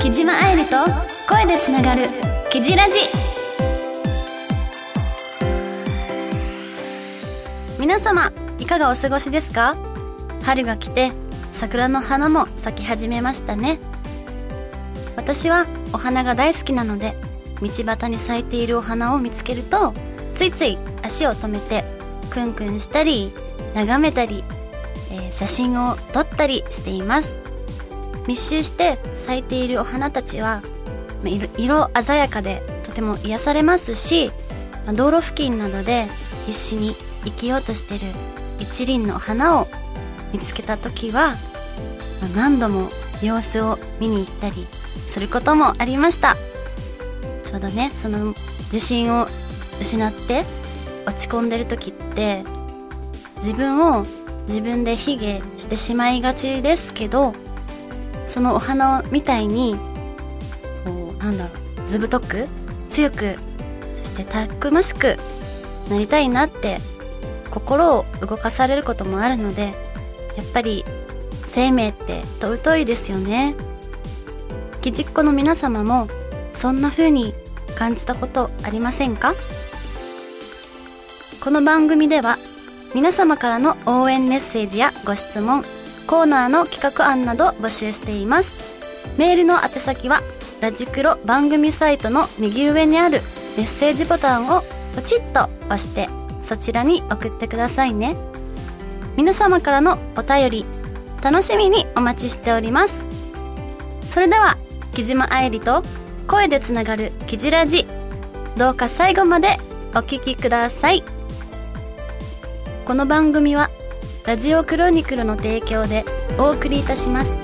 木島愛理と声でつながる「キジラジ」皆様いかがお過ごしですか？春が来て桜の花も咲き始めましたね。私はお花が大好きなので道端に咲いているお花を見つけるとついつい足を止めてクンクンしたり眺めたり、えー写真を撮ったりしています。密集して咲いているお花たちはま色鮮やかでとても癒されますしま道路付近などで必死に生きようとしてる一輪の花を見つけた時は、ま何度も様子を見に行ったりすることもありました。ちょうどねその自信を失って落ち込んでる時って自分を自分で卑下してしまいがちですけどそのお花みたいにこうなんだろうずぶとく強くそしてたくましくなりたいなって心を動かされることもあるのでやっぱり生命って尊いですよね。きじっこの皆様もそんな風に感じたことありませんか？この番組では皆様からの応援メッセージやご質問コーナーの企画案など募集しています。メールの宛先はラジクロ番組サイトの右上にあるメッセージボタンをポチッと押してそちらに送ってくださいね。皆様からのお便り楽しみにお待ちしております。それでは木島愛理と声でつながるキジラジどうか最後までお聞きください。この番組はラジオクロニクルの提供でお送りいたします。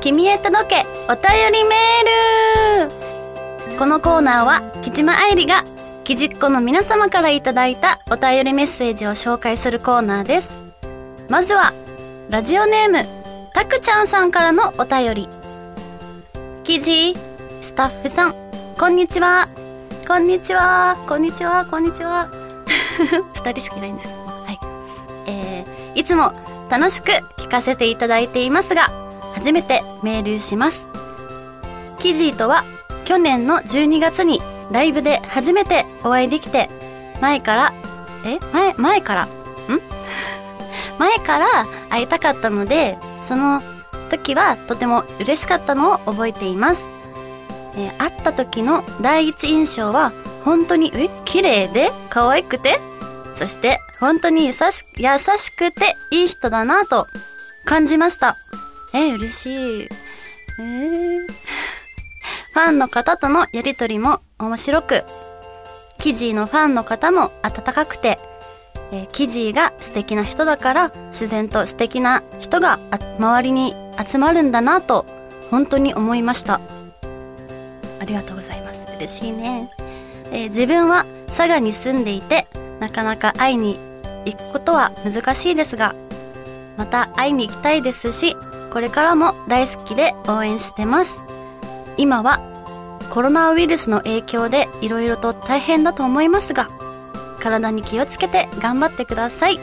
君へ届けお便りメール。このコーナーは木島愛理がきじっこの皆様からいただいたお便りメッセージを紹介するコーナーです。まずはラジオネームたくちゃんさんからのお便り。記事スタッフさん。こんにちは。こんにちは。こんにちは。こんにちは。二人しかいないんですけど。はい。えー、いつも楽しく聞かせていただいていますが初めてメールします。キジーとは去年の12月にライブで初めてお会いできて前からえ前前から前から会いたかったのでその時はとても嬉しかったのを覚えています、えー会った時の第一印象は本当にえ綺麗で可愛くてそして本当に優し優しくていい人だなと感じました。え嬉しい。えー ファンの方とのやりとりも面白くキジーのファンの方も温かくてえーキジーが素敵な人だから自然と素敵な人が周りに集まるんだなと本当に思いました。ありがとうございます。嬉しいね、えー自分は佐賀に住んでいてなかなか会いに行くことは難しいですがまた会いに行きたいですしこれからも大好きで応援してます。今はコロナウイルスの影響で色々と大変だと思いますが体に気をつけて頑張ってください。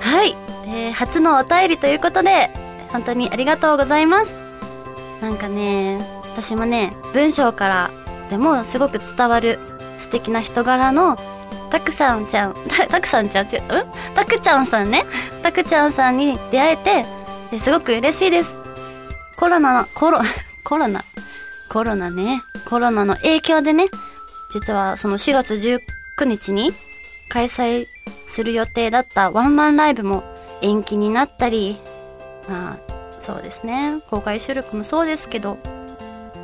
はい、えー初のお便りということで本当にありがとうございます。なんかね私もね文章からでもすごく伝わる素敵な人柄のたくさんちゃん たくさんちゃんちゅん？たくちゃんさんね。たくちゃんさんに出会えてすごく嬉しいです。コロナのコロ コロナ？コロナね。コロナの影響でね実はその4月19日に開催する予定だったワンマンライブも延期になったりまあそうですね。公開収録もそうですけど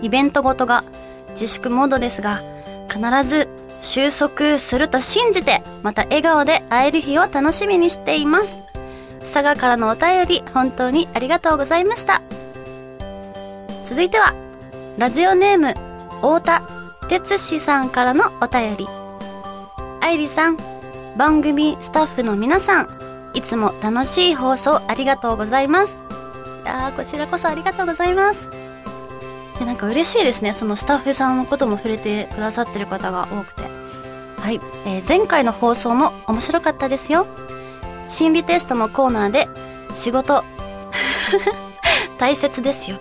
イベントごとが自粛モードですが必ず収束すると信じてまた笑顔で会える日を楽しみにしています。佐賀からのお便り本当にありがとうございました。続いてはラジオネーム太田哲司さんからのお便り。愛理さん番組スタッフの皆さんいつも楽しい放送ありがとうございます。いや、こちらこそありがとうございます。で、なんか嬉しいですね。そのスタッフさんのことも触れてくださってる方が多くて。はい。えー前回の放送も面白かったですよ。心理テストのコーナーで、仕事、大切ですよ。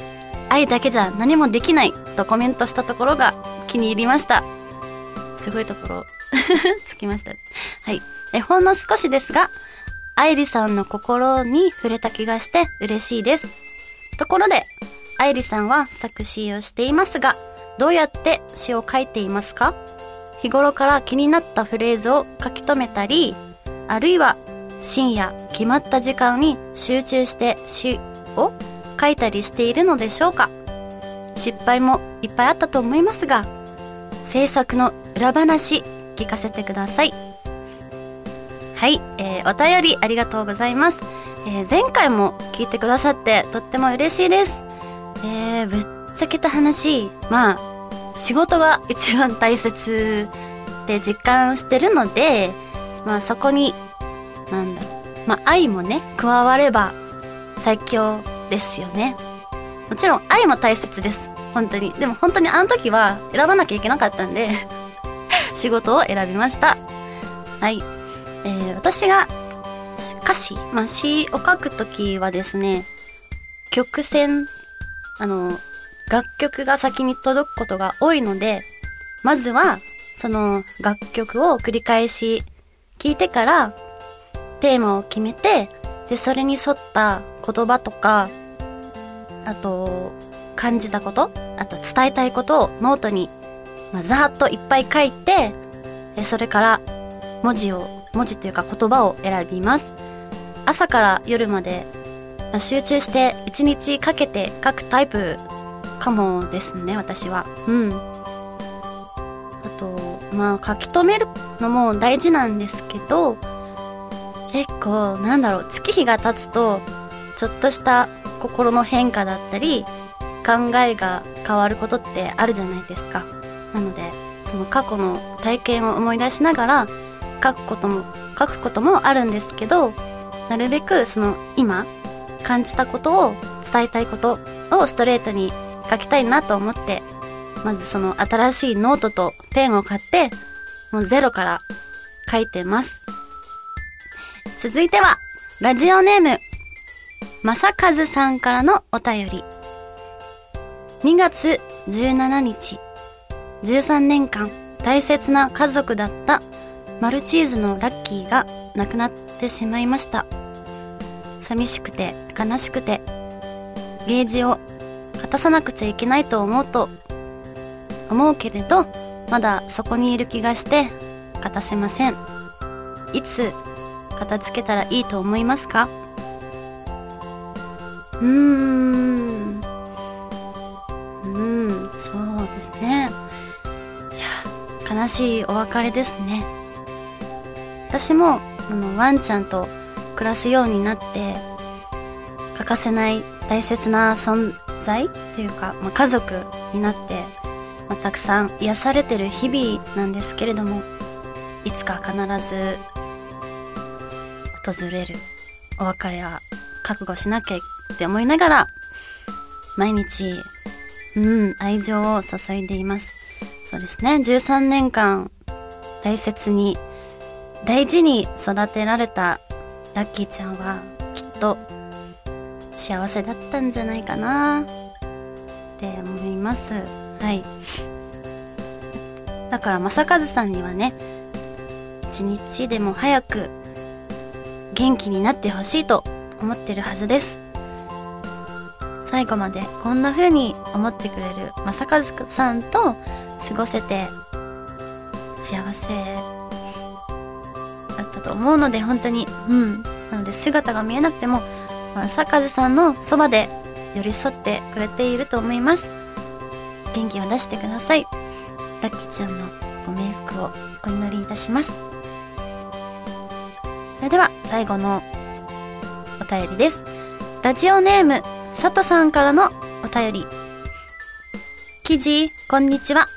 愛だけじゃ何もできないとコメントしたところが気に入りました。すごいところ、つきましたね。はい。え、ほんの少しですが、愛理さんの心に触れた気がして嬉しいです。ところで、愛理さんは作詞をしていますが、どうやって詩を書いていますか？日頃から気になったフレーズを書き留めたり、あるいは深夜決まった時間に集中して詩を書いたりしているのでしょうか？失敗もいっぱいあったと思いますが、制作の裏話聞かせてください。はい、えー、お便りありがとうございます。えー、前回も聞いてくださってとっても嬉しいです。えー、ぶっちゃけた話、まあ、仕事が一番大切って実感してるので、まあそこに、なんだろう、まあ愛もね、加われば最強ですよね。もちろん愛も大切です。本当に。でも本当にあの時は選ばなきゃいけなかったんで、仕事を選びました。はい。えー、私が歌詞、まあ詩を書くときはですね、曲線、あの、楽曲が先に届くことが多いので、まずは、その楽曲を繰り返し聞いてから、テーマを決めて、で、それに沿った言葉とか、あと、感じたこと、あと伝えたいことをノートに、まあ、ざーっといっぱい書いて、それから文字を、文字というか言葉を選びます。朝から夜まで、あ集中して一日かけて書くタイプかもですね、私は。うん。あと、まあ書き留めるのも大事なんですけど、結構、なんだろう、月日が経つと、ちょっとした心の変化だったり、考えが変わることってあるじゃないですか。なので、その過去の体験を思い出しながら、書くことも、書くこともあるんですけど、なるべくその今、感じたことを伝えたいことをストレートに書きたいなと思って、まずその新しいノートとペンを買って、もうゼロから書いてます。続いては、ラジオネーム、まさかずさんからのお便り。2月17日、13年間大切な家族だったマルチーズのラッキーが亡くなってしまいました。寂しくて悲しくて、ゲージを果たさなくちゃいけないと思うと、思うけれど、まだそこにいる気がして、果たせません。いつ片付けたらいいと思いますか？うーん。悲しいお別れですね。私も、あの、ワンちゃんと暮らすようになって、欠かせない大切な存在というか、まあ、家族になって、まあ、たくさん癒されてる日々なんですけれども、いつか必ず訪れるお別れは覚悟しなきゃって思いながら、毎日、うん、愛情を注いでいます。そうですね、13年間大切に、大事に育てられたラッキーちゃんは、きっと幸せだったんじゃないかなって思います。はい。だから、正和さんにはね、一日でも早く元気になってほしいと思ってるはずです。最後までこんな風に思ってくれる正和さんと過ごせて幸せだったと思うので本当に、うん。なので姿が見えなくても、正和さんのそばで寄り添ってくれていると思います。元気を出してください。ラッキーちゃんのご冥福をお祈りいたします。それでは最後のお便りです。ラジオネーム、佐藤さんからのお便り。記事、こんにちは。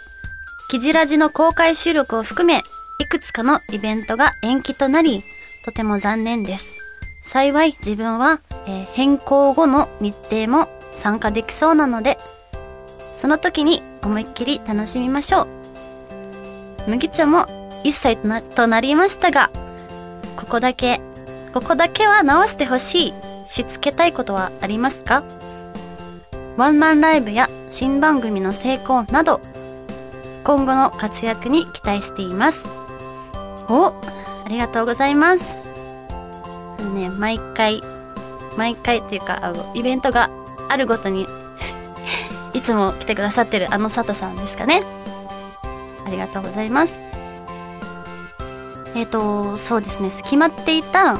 記事ラジの公開収録を含め、いくつかのイベントが延期となり、とても残念です。幸い自分は、えー変更後の日程も参加できそうなので、その時に思いっきり楽しみましょう。麦茶も1歳となとなりましたが、ここだけ、ここだけは直してほしい、しつけたいことはありますか？ワンマンライブや新番組の成功など、今後の活躍に期待しています。おありがとうございます。あのね、毎回、毎回っていうか、あの、イベントがあるごとに、いつも来てくださってるあの佐藤さんですかね。ありがとうございます。えっ、と、そうですね、決まっていた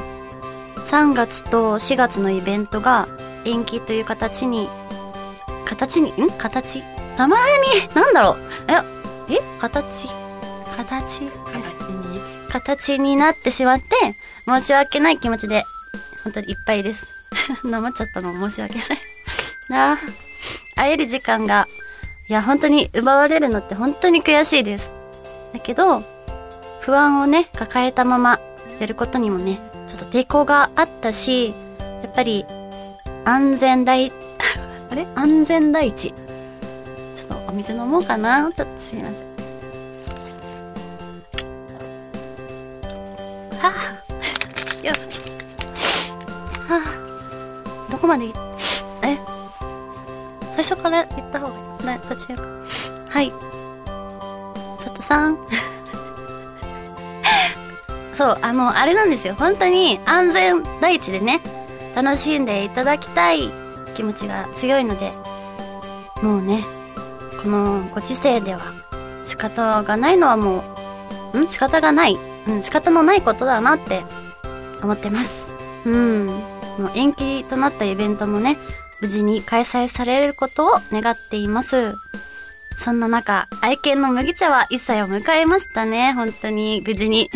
3月と4月のイベントが延期という形に、形に、ん形？名前に、なんだろう？え、え形？形？です形に形になってしまって、申し訳ない気持ちで、本当にいっぱいです。なまっちゃったの申し訳ない。なあ、会える時間が、いや、本当に奪われるのって本当に悔しいです。だけど、不安をね、抱えたままやることにもね、ちょっと抵抗があったし、やっぱり、安全第、あれ？安全第一。お水飲もうかな。ちょっとすいません。はあ、よはあ、どこまで？いえ？最初から言った方がいい。な途中か。はい。佐藤さん。そうあのあれなんですよ。本当に安全第一でね楽しんでいただきたい気持ちが強いのでもうねこのご時世では仕方がないのはもうん仕方がないうん、仕方のないことだなって思ってます。うん。もう延期となったイベントもね、無事に開催されることを願っています。そんな中、愛犬の麦茶は1歳を迎えましたね。本当に、無事に。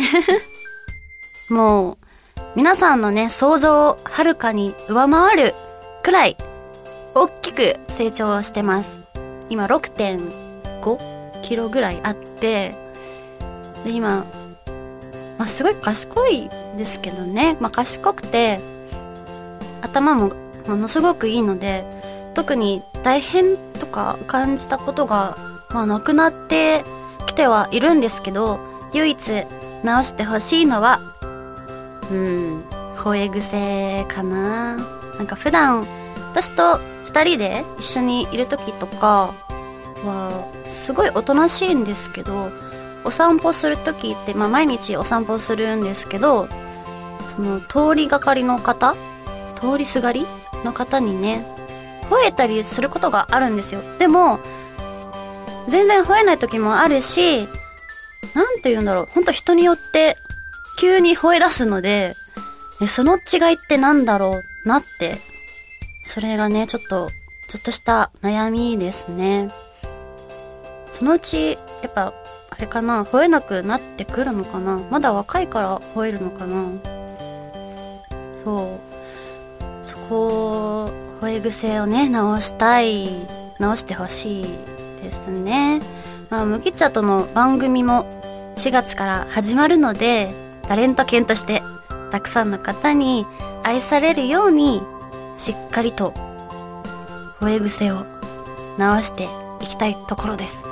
もう、皆さんのね、想像をはるかに上回るくらい、大きく成長してます。今6.5キロぐらいあって、で、今、まあ、すごい賢いですけどね、まあ、賢くて頭もものすごくいいので特に大変とか感じたことが、まあ、なくなってきてはいるんですけど唯一直してほしいのはうん吠え癖かな。なんか普段私と2人で一緒にいる時とかはすごいおとなしいんですけどお散歩する時って、まあ、毎日お散歩するんですけどその通りがかりの方通りすがりの方にね吠えたりすることがあるんですよ。でも全然吠えない時もあるしなんて言うんだろう。ほんと人によって急に吠え出すのでえその違いってなんだろうなってそれがねちょっとちょっとした悩みですね。そのうちやっぱあれかな吠えなくなってくるのかな。まだ若いから吠えるのかな。そう。そこを吠え癖をね直したい直してほしいですね。まあ麦茶との番組も4月から始まるのでタレント犬としてたくさんの方に愛されるようにしっかりと吠え癖を直していきたいところです。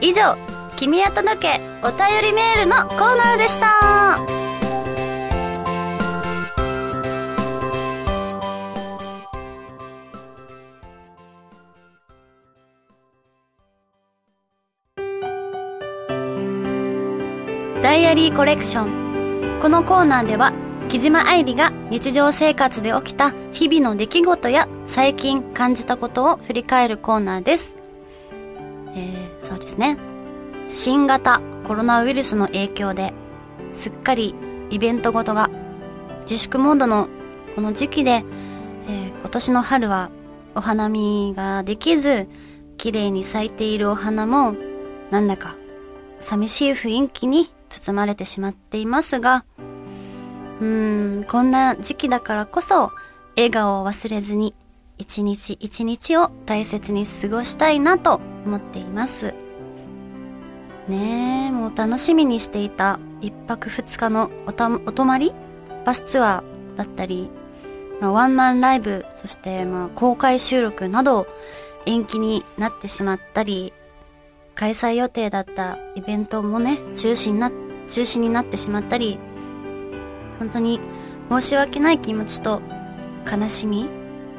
以上「君へ届けお便りメール」のコーナーでした。ダイアリーコレクション。このコーナーでは木島愛理が日常生活で起きた日々の出来事や最近感じたことを振り返るコーナーです。えー、そうですね。新型コロナウイルスの影響ですっかりイベントごとが自粛モードのこの時期で、えー今年の春はお花見ができず綺麗に咲いているお花もなんだか寂しい雰囲気に包まれてしまっていますがうんこんな時期だからこそ笑顔を忘れずに一日一日を大切に過ごしたいなと思っています。ねえもう楽しみにしていた一泊二日のおたお泊まり？バスツアーだったり、ワンマンライブ、そしてまあ公開収録など延期になってしまったり、開催予定だったイベントもね、中止にな、中止になってしまったり、本当に申し訳ない気持ちと悲しみ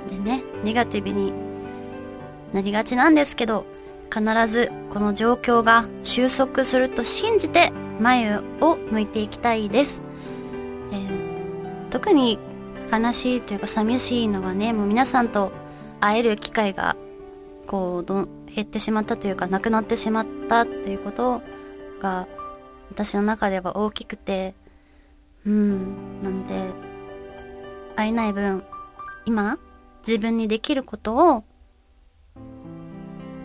でね、ネガティブになりがちなんですけど、必ずこの状況が収束すると信じて前を向いていきたいです。えー、特に悲しいというか寂しいのはね、もう皆さんと会える機会がこうど減ってしまったというかなくなってしまったっていうことが私の中では大きくてうん。なんで会えない分今自分にできることを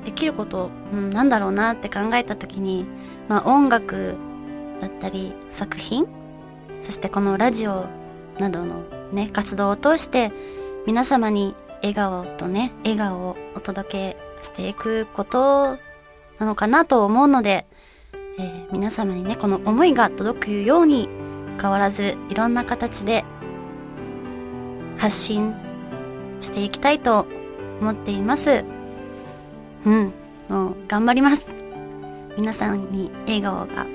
できること、うん、なんだろうなって考えた時に、まあ、音楽だったり作品そしてこのラジオなどのね活動を通して皆様に笑顔とね笑顔をお届けしていくことなのかなと思うので、えー、皆様にねこの思いが届くように変わらずいろんな形で発信していきたいと思っています。うんもう頑張ります。皆さんに笑顔が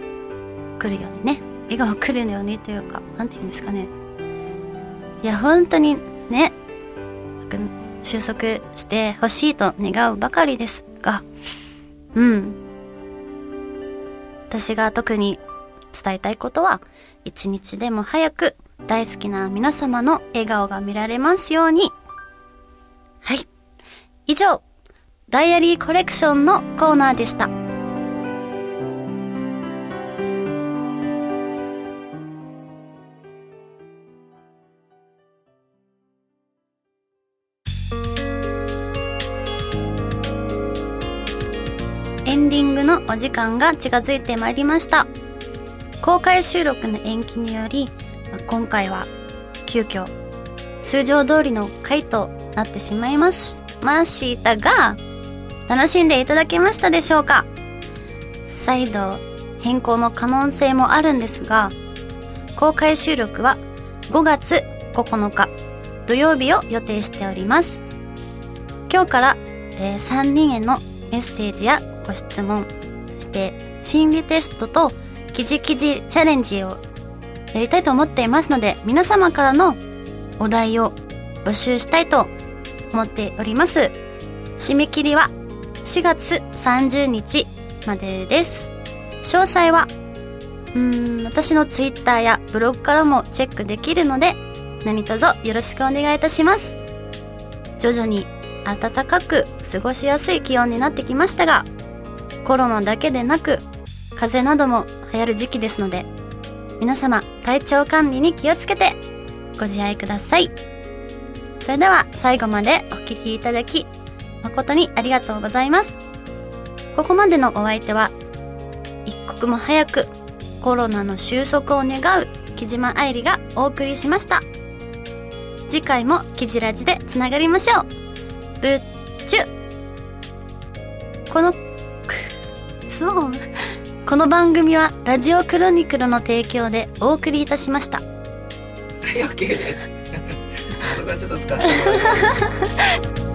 来るようにね。笑顔来るようにというか何て言うんですかね。いや本当にね収束してほしいと願うばかりですがうん。私が特に伝えたいことは一日でも早く大好きな皆様の笑顔が見られますように。はい。以上ダイアリーコレクションのコーナーでした。エンディングのお時間が近づいてまいりました。公開収録の延期により今回は急遽通常通りの回となってしまいましたが楽しんでいただけましたでしょうか？再度変更の可能性もあるんですが公開収録は5月9日土曜日を予定しております。今日から、えー、3人へのメッセージやご質問、そして心理テストと記事記事チャレンジをやりたいと思っていますので、皆様からのお題を募集したいと思っております。締め切りは4月30日までです。詳細は、うーん、私のツイッターやブログからもチェックできるので、何卒よろしくお願いいたします。徐々に暖かく過ごしやすい気温になってきましたが、コロナだけでなく風邪なども流行る時期ですので皆様体調管理に気をつけてご自愛ください。それでは最後までお聴きいただき誠にありがとうございます。ここまでのお相手は一刻も早くコロナの収束を願う木島愛理がお送りしました。次回もキジラジでつながりましょう。ぶっちゅこのそう。この番組はラジオクロニクルの提供でお送りいたしました。はい OK です。そこはちょっと使わせてもらいます